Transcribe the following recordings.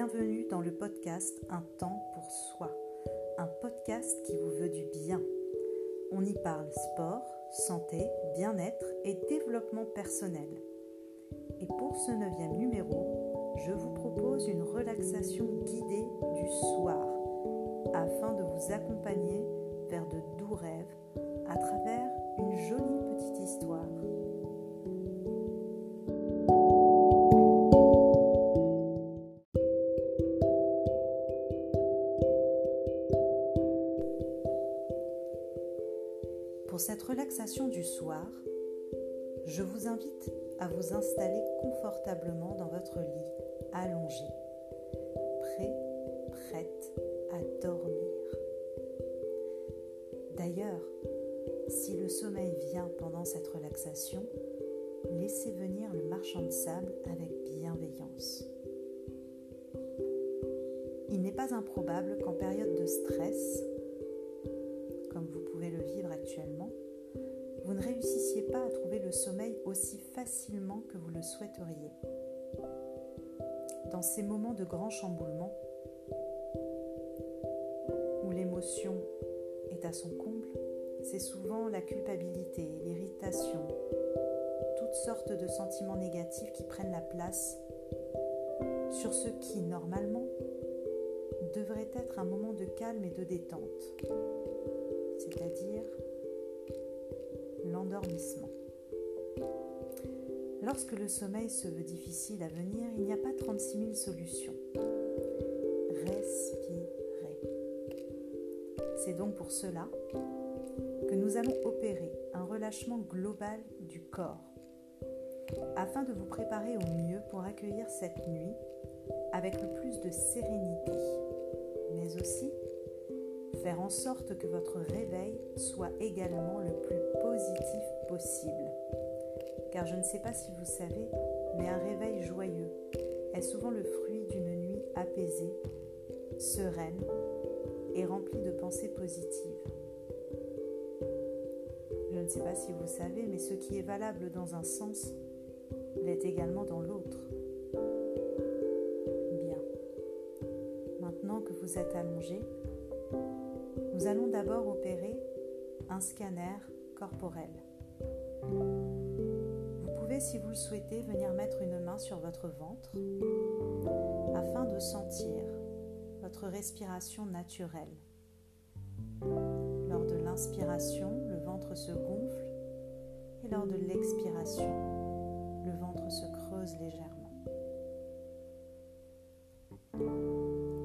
bienvenue dans le podcast Un temps pour soi, un podcast qui vous veut du bien. On y parle sport, santé, bien-être et développement personnel. Et pour ce neuvième numéro, je vous propose une relaxation guidée du soir afin de vous accompagner vers de doux rêves du soir, je vous invite à vous installer confortablement dans votre lit, allongé, prêt, prête à dormir. D'ailleurs, si le sommeil vient pendant cette relaxation, laissez venir le marchand de sable avec bienveillance. Il n'est pas improbable qu'en période de stress, sommeil aussi facilement que vous le souhaiteriez. Dans ces moments de grand chamboulement, où l'émotion est à son comble, c'est souvent la culpabilité, l'irritation, toutes sortes de sentiments négatifs qui prennent la place sur ce qui, normalement, devrait être un moment de calme et de détente c'est-à-dire l'endormissement. Lorsque le sommeil se veut difficile à venir, il n'y a pas 36 000 solutions. Respirez. C'est donc pour cela que nous allons opérer un relâchement global du corps afin de vous préparer au mieux pour accueillir cette nuit avec le plus de sérénité, mais aussi faire en sorte que votre réveil soit également le plus positif possible. Car je ne sais pas si vous savez, mais un réveil joyeux est souvent le fruit d'une nuit apaisée, sereine et remplie de pensées positives. Je ne sais pas si vous savez, mais ce qui est valable dans un sens l'est également dans l'autre. Bien. Maintenant que vous êtes allongé, nous allons d'abord opérer un scanner corporel. Vous si vous le souhaitez, venir mettre une main sur votre ventre afin de sentir votre respiration naturelle. Lors de l'inspiration, le ventre se gonfle et lors de l'expiration, le ventre se creuse légèrement.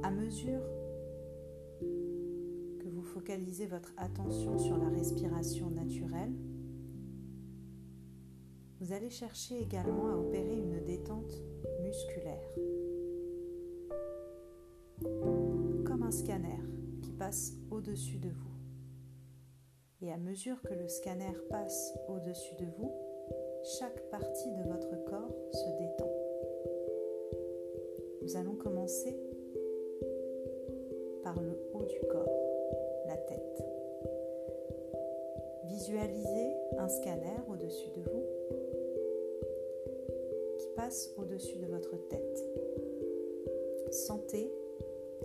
À mesure focalisez votre attention sur la respiration naturelle, vous allez chercher également à opérer une détente musculaire. Comme un scanner qui passe au-dessus de vous. Et à mesure que le scanner passe au-dessus de vous, chaque partie de votre corps se détend. Nous allons commencer par le haut du corps tête. Visualisez un scanner au-dessus de vous passe au-dessus de votre tête. Sentez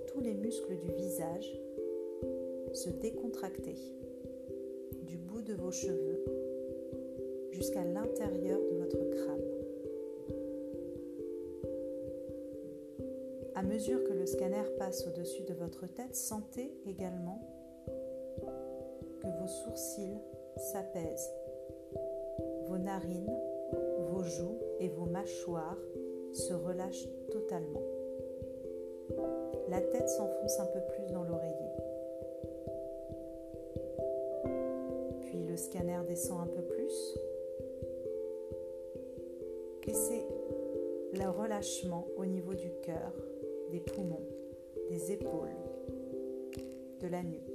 tous les muscles du visage se décontracter du bout de vos cheveux jusqu'à l'intérieur de votre crâne. À mesure que le scanner passe au-dessus de votre tête, sentez également que vos sourcils s'apaisent, vos narines, vos joues et vos mâchoires se relâchent totalement. La tête s'enfonce un peu plus dans l'oreiller. Puis le scanner descend un peu plus. Et c'est le relâchement au niveau du cœur, des poumons, des épaules, de la nuque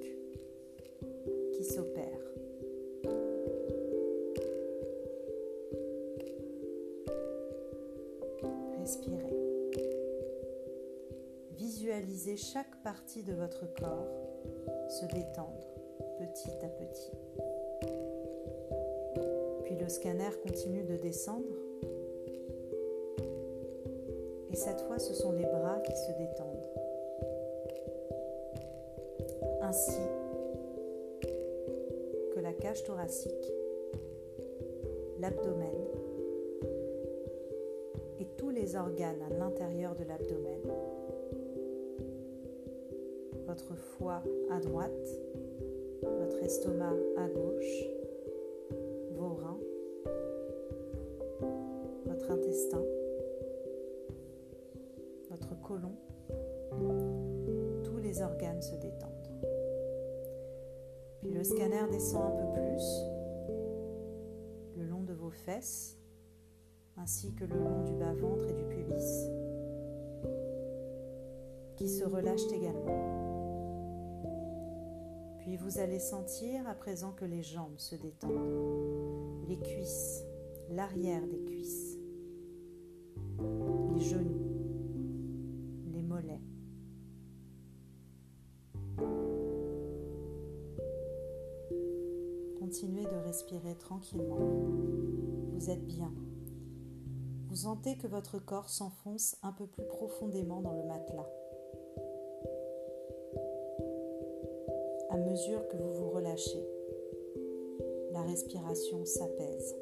Visualisez chaque partie de votre corps se détendre petit à petit. Puis le scanner continue de descendre Et cette fois, ce sont les bras qui se détendent. Ainsi que la cage thoracique, l'abdomen et tous les organes à l'intérieur de l'abdomen. Votre foie à droite, votre estomac à gauche, vos reins, votre intestin, votre côlon, tous les organes se détendent. Puis le scanner descend un peu plus le long de vos fesses, ainsi que le long du bas-ventre et du pubis, qui se relâchent également. Puis vous allez sentir à présent que les jambes se détendent, les cuisses, l'arrière des cuisses, les genoux, les mollets. Continuez de respirer tranquillement. Vous êtes bien. Vous sentez que votre corps s'enfonce un peu plus profondément dans le matelas. Que vous vous relâchez. La respiration s'apaise.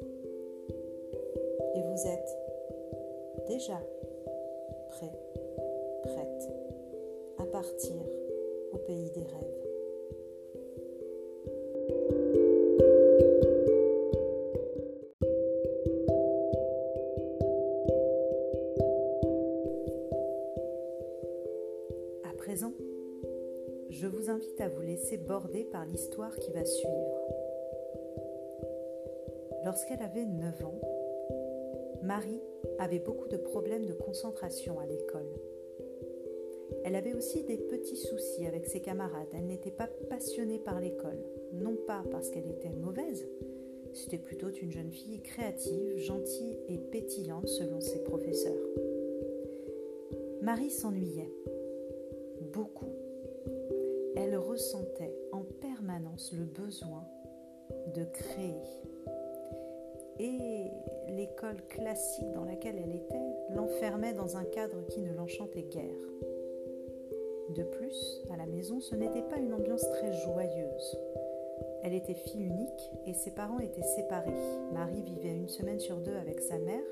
Et vous êtes déjà prêt, prête à partir au pays des rêves. Je vous invite à vous laisser border par l'histoire qui va suivre. Lorsqu'elle avait 9 ans, Marie avait beaucoup de problèmes de concentration à l'école. Elle avait aussi des petits soucis avec ses camarades. Elle n'était pas passionnée par l'école, non pas parce qu'elle était mauvaise, c'était plutôt une jeune fille créative, gentille et pétillante selon ses professeurs. Marie s'ennuyait beaucoup elle ressentait en permanence le besoin de créer. Et l'école classique dans laquelle elle était l'enfermait dans un cadre qui ne l'enchantait guère. De plus, à la maison, ce n'était pas une ambiance très joyeuse. Elle était fille unique et ses parents étaient séparés. Marie vivait une semaine sur deux avec sa mère,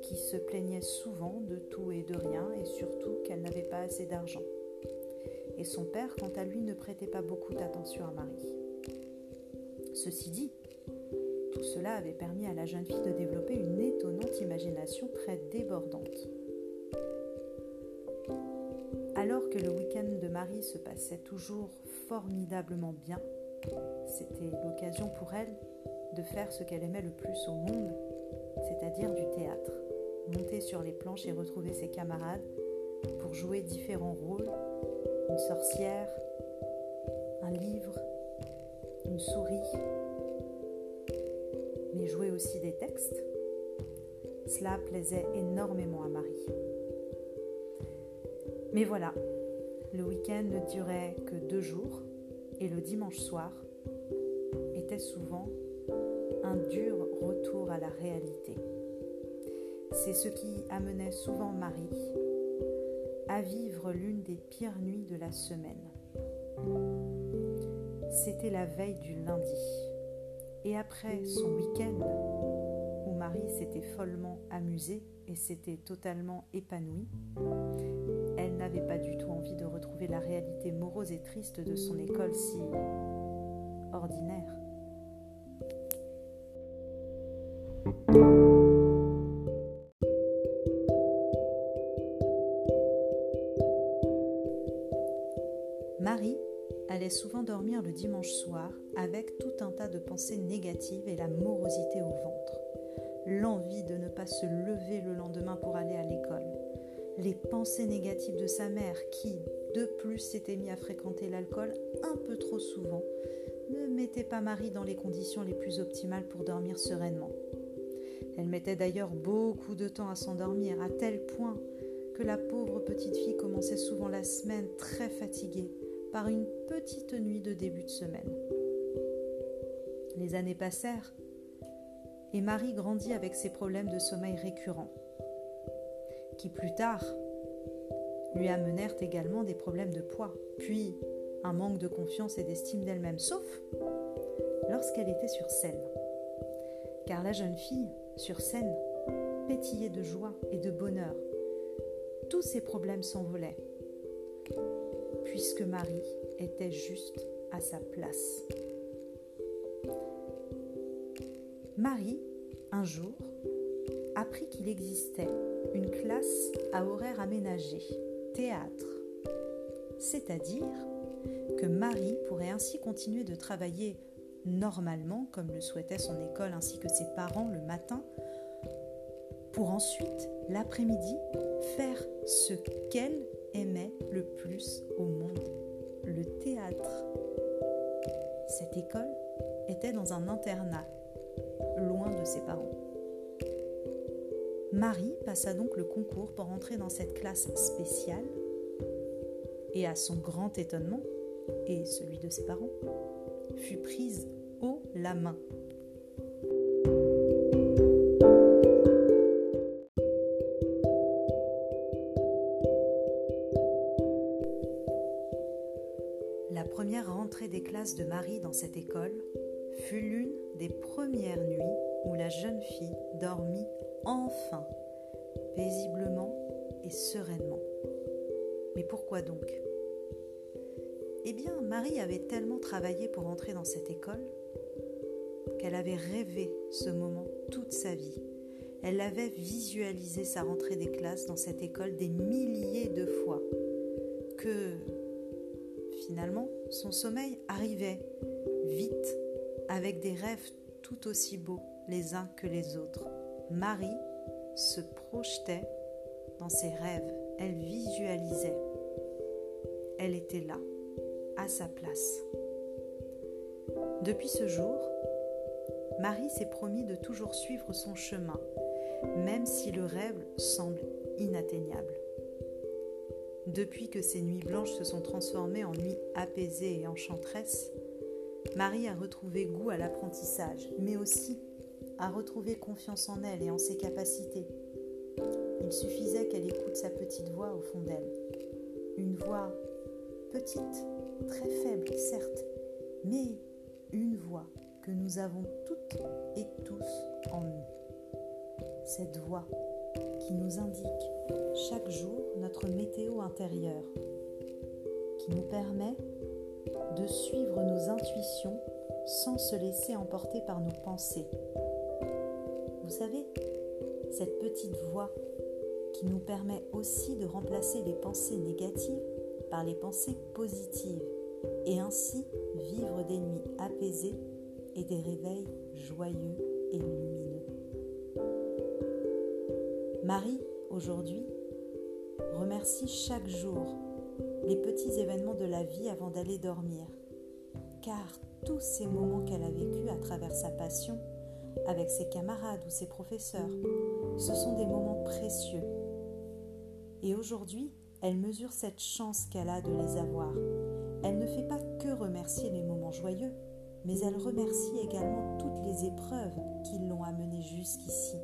qui se plaignait souvent de tout et de rien, et surtout qu'elle n'avait pas assez d'argent et son père, quant à lui, ne prêtait pas beaucoup d'attention à Marie. Ceci dit, tout cela avait permis à la jeune fille de développer une étonnante imagination très débordante. Alors que le week-end de Marie se passait toujours formidablement bien, c'était l'occasion pour elle de faire ce qu'elle aimait le plus au monde, c'est-à-dire du théâtre. Monter sur les planches et retrouver ses camarades pour jouer différents rôles une sorcière, un livre, une souris, mais jouer aussi des textes. Cela plaisait énormément à Marie. Mais voilà, le week-end ne durait que deux jours et le dimanche soir était souvent un dur retour à la réalité. C'est ce qui amenait souvent Marie à vivre l'une des pires nuits de la semaine. C'était la veille du lundi. Et après son week-end, où Marie s'était follement amusée et s'était totalement épanouie, elle n'avait pas du tout envie de retrouver la réalité morose et triste de son école si ordinaire. Dimanche soir avec tout un tas de pensées négatives et la morosité au ventre. L'envie de ne pas se lever le lendemain pour aller à l'école. Les pensées négatives de sa mère qui, de plus, s'était mis à fréquenter l'alcool un peu trop souvent, ne mettait pas Marie dans les conditions les plus optimales pour dormir sereinement. Elle mettait d'ailleurs beaucoup de temps à s'endormir, à tel point que la pauvre petite fille commençait souvent la semaine très fatiguée par une petite nuit de début de semaine. Les années passèrent et Marie grandit avec ses problèmes de sommeil récurrents, qui plus tard lui amenèrent également des problèmes de poids, puis un manque de confiance et d'estime d'elle-même, sauf lorsqu'elle était sur scène. Car la jeune fille, sur scène, pétillait de joie et de bonheur. Tous ses problèmes s'envolaient, puisque Marie était juste à sa place. Marie, un jour, apprit qu'il existait une classe à horaire aménagé, théâtre. C'est-à-dire que Marie pourrait ainsi continuer de travailler normalement, comme le souhaitait son école ainsi que ses parents le matin, pour ensuite, l'après-midi, faire ce qu'elle aimait le plus au monde, le théâtre. Cette école était dans un internat, loin de ses parents. Marie passa donc le concours pour entrer dans cette classe spéciale et à son grand étonnement, et celui de ses parents, fut prise haut la main. Des premières nuits où la jeune fille dormit enfin, paisiblement et sereinement. Mais pourquoi donc? Eh bien, Marie avait tellement travaillé pour entrer dans cette école qu'elle avait rêvé ce moment toute sa vie. Elle avait visualisé sa rentrée des classes dans cette école des milliers de fois. Que finalement, son sommeil arrivait vite, avec des rêves tout aussi beaux les uns que les autres. Marie se projetait dans ses rêves, elle visualisait. Elle était là, à sa place. Depuis ce jour, Marie s'est promis de toujours suivre son chemin, même si le rêve semble inatteignable. Depuis que ces nuits blanches se sont transformées en nuits apaisées et enchanteresses, Marie a retrouvé goût à l'apprentissage, mais aussi à retrouver confiance en elle et en ses capacités. Il suffisait qu'elle écoute sa petite voix au fond d'elle. Une voix petite, très faible, certes, mais une voix que nous avons toutes et tous en nous. Cette voix qui nous indique chaque jour notre météo intérieure, qui nous permet de suivre nos intuitions sans se laisser emporter par nos pensées. Vous savez, cette petite voix qui nous permet aussi de remplacer les pensées négatives par les pensées positives et ainsi vivre des nuits apaisées et des réveils joyeux et lumineux. Marie, aujourd'hui, remercie chaque jour les petits événements de la vie avant d'aller dormir, car tous ces moments qu'elle a vécus à travers sa passion, avec ses camarades ou ses professeurs, ce sont des moments précieux. Et aujourd'hui, elle mesure cette chance qu'elle a de les avoir. Elle ne fait pas que remercier les moments joyeux, mais elle remercie également toutes les épreuves qui l'ont amenée jusqu'ici.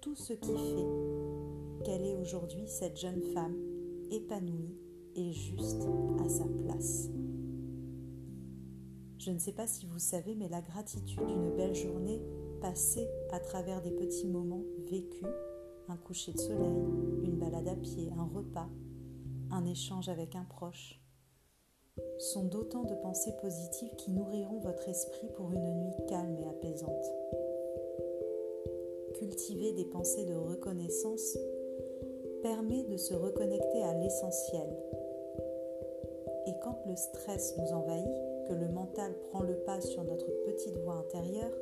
Tout ce qui fait qu'elle est aujourd'hui cette jeune femme épanouie et juste à sa place. Je ne sais pas si vous savez, mais la gratitude d'une belle journée passée à travers des petits moments vécus, un coucher de soleil, une balade à pied, un repas, un échange avec un proche, sont d'autant de pensées positives qui nourriront votre esprit pour une nuit calme et apaisante. Cultiver des pensées de reconnaissance permet de se reconnecter à l'essentiel. Et quand le stress nous envahit, que le mental prend le pas sur notre petite voix intérieure,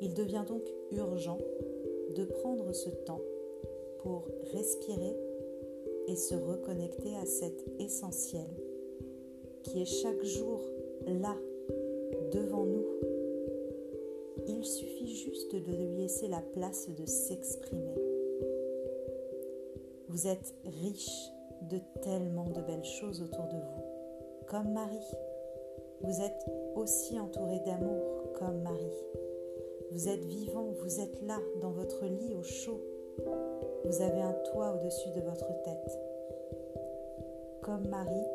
il devient donc urgent de prendre ce temps pour respirer et se reconnecter à cet essentiel qui est chaque jour là, devant nous. Il suffit juste de lui laisser la place de s'exprimer. Vous êtes riche de tellement de belles choses autour de vous, comme Marie. Vous êtes aussi entouré d'amour, comme Marie. Vous êtes vivant, vous êtes là, dans votre lit au chaud, Vous avez un toit au-dessus de votre tête. Comme Marie,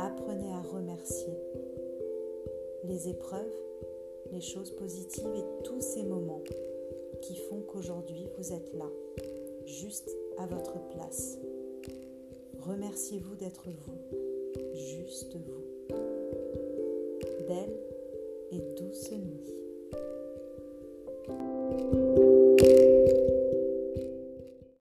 apprenez à remercier les épreuves, les choses positives et tous ces moments qui font qu'aujourd'hui vous êtes là, juste à votre place. Remerciez-vous d'être vous, juste vous. Belle